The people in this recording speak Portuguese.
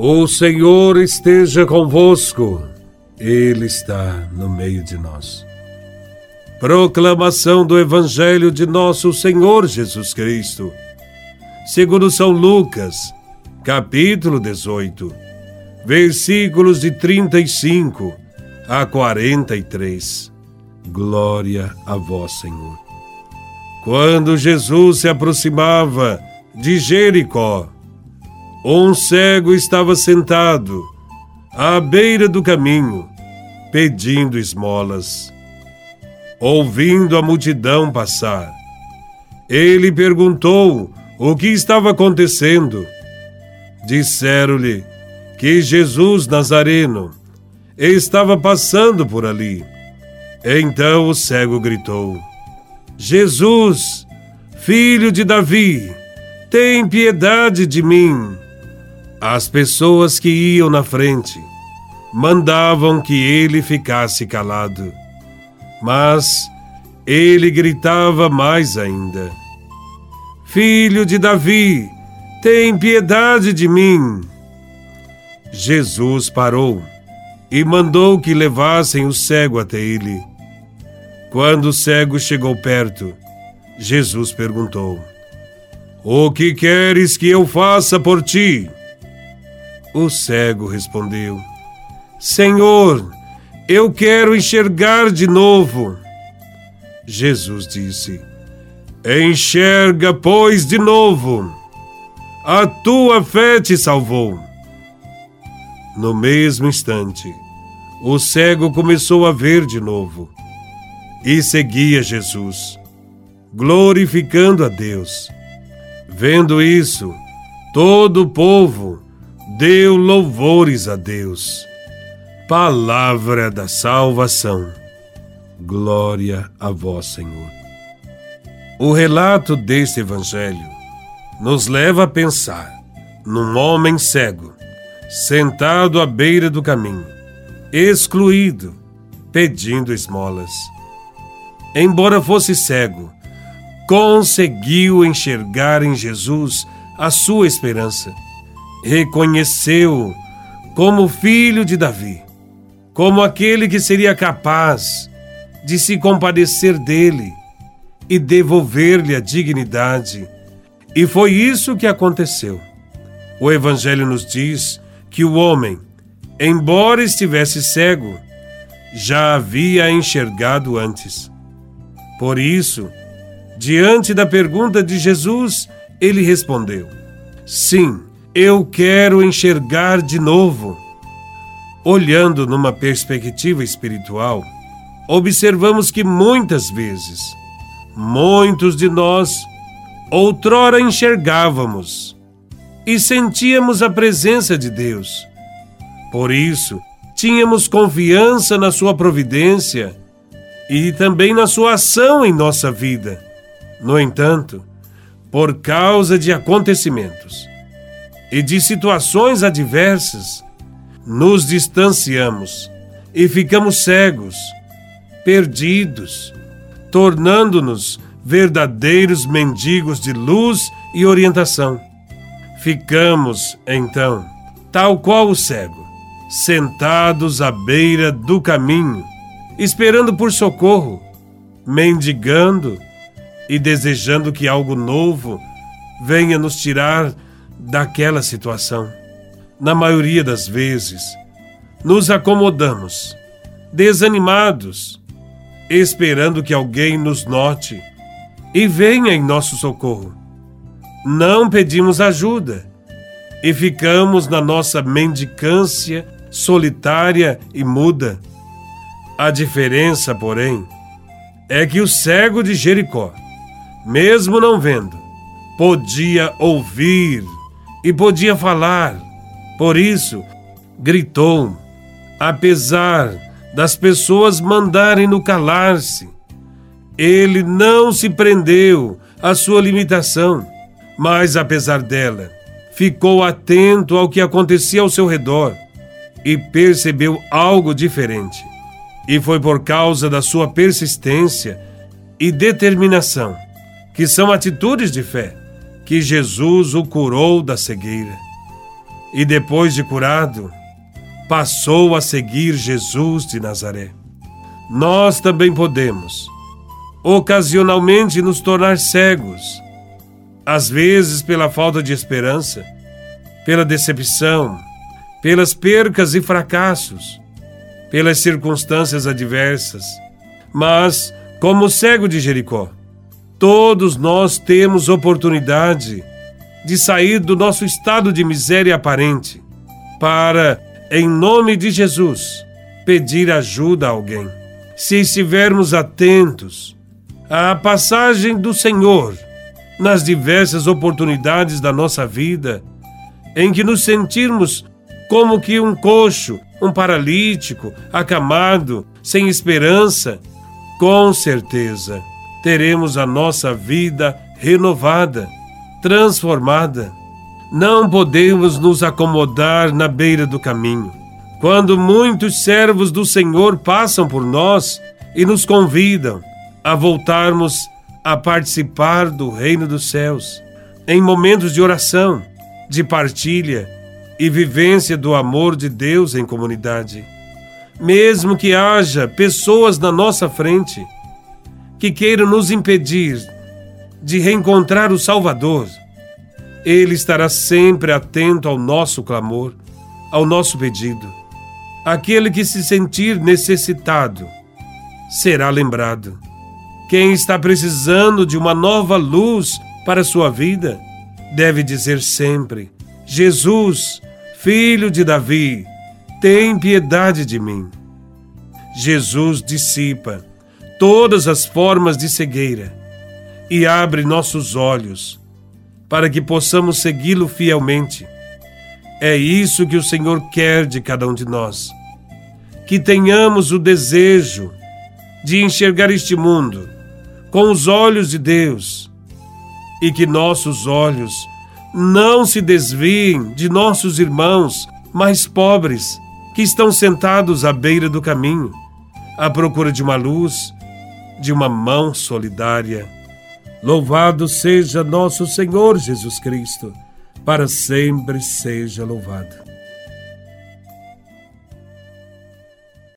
O Senhor esteja convosco, Ele está no meio de nós. Proclamação do Evangelho de Nosso Senhor Jesus Cristo, segundo São Lucas, capítulo 18, versículos de 35 a 43. Glória a Vós, Senhor. Quando Jesus se aproximava de Jericó, um cego estava sentado à beira do caminho, pedindo esmolas. Ouvindo a multidão passar, ele perguntou o que estava acontecendo. Disseram-lhe que Jesus Nazareno estava passando por ali. Então o cego gritou: Jesus, filho de Davi, tem piedade de mim. As pessoas que iam na frente mandavam que ele ficasse calado, mas ele gritava mais ainda: Filho de Davi, tem piedade de mim. Jesus parou e mandou que levassem o cego até ele. Quando o cego chegou perto, Jesus perguntou: O que queres que eu faça por ti? O cego respondeu: Senhor, eu quero enxergar de novo. Jesus disse: Enxerga, pois, de novo. A tua fé te salvou. No mesmo instante, o cego começou a ver de novo e seguia Jesus, glorificando a Deus. Vendo isso, todo o povo deu louvores a Deus. Palavra da salvação. Glória a vós, Senhor. O relato deste evangelho nos leva a pensar num homem cego, sentado à beira do caminho, excluído, pedindo esmolas. Embora fosse cego, conseguiu enxergar em Jesus a sua esperança reconheceu como filho de Davi, como aquele que seria capaz de se compadecer dele e devolver-lhe a dignidade. E foi isso que aconteceu. O Evangelho nos diz que o homem, embora estivesse cego, já havia enxergado antes. Por isso, diante da pergunta de Jesus, ele respondeu: Sim, eu quero enxergar de novo. Olhando numa perspectiva espiritual, observamos que muitas vezes, muitos de nós, outrora enxergávamos e sentíamos a presença de Deus. Por isso, tínhamos confiança na Sua providência e também na Sua ação em nossa vida. No entanto, por causa de acontecimentos e de situações adversas, nos distanciamos e ficamos cegos, perdidos, tornando-nos verdadeiros mendigos de luz e orientação. Ficamos, então, tal qual o cego, sentados à beira do caminho, esperando por socorro, mendigando e desejando que algo novo venha nos tirar daquela situação. Na maioria das vezes, nos acomodamos, desanimados, esperando que alguém nos note e venha em nosso socorro. Não pedimos ajuda e ficamos na nossa mendicância solitária e muda. A diferença, porém, é que o cego de Jericó, mesmo não vendo, podia ouvir e podia falar. Por isso, gritou, apesar das pessoas mandarem-no calar-se. Ele não se prendeu à sua limitação, mas apesar dela, ficou atento ao que acontecia ao seu redor e percebeu algo diferente. E foi por causa da sua persistência e determinação, que são atitudes de fé, que Jesus o curou da cegueira. e depois de curado, passou a seguir Jesus de Nazaré. Nós também podemos, ocasionalmente, nos tornar cegos, às vezes pela falta de esperança, pela decepção, pelas percas e fracassos, pelas circunstâncias adversas. Mas, como o cego de Jericó, todos nós temos oportunidade de sair do nosso estado de miséria aparente para, em nome de Jesus, pedir ajuda a alguém. Se estivermos atentos à passagem do Senhor nas diversas oportunidades da nossa vida, em que nos sentirmos como que um coxo, um paralítico, acamado, sem esperança, com certeza teremos a nossa vida renovada, transformada. Não podemos nos acomodar na beira do caminho. Quando muitos servos do Senhor passam por nós e nos convidam a voltarmos a participar do reino dos céus, em momentos de oração, de partilha, e vivência do amor de Deus em comunidade. Mesmo que haja pessoas na nossa frente que queiram nos impedir de reencontrar o Salvador, Ele estará sempre atento ao nosso clamor, ao nosso pedido. Aquele que se sentir necessitado será lembrado. Quem está precisando de uma nova luz para sua vida deve dizer sempre: Jesus, Filho de Davi, tem piedade de mim. Jesus dissipa todas as formas de cegueira e abre nossos olhos para que possamos segui-lo fielmente. É isso que o Senhor quer de cada um de nós. Que tenhamos o desejo de enxergar este mundo com os olhos de Deus e que nossos olhos não se desviem de nossos irmãos mais pobres que estão sentados à beira do caminho, à procura de uma luz, de uma mão solidária. Louvado seja nosso Senhor Jesus Cristo, para sempre seja louvado.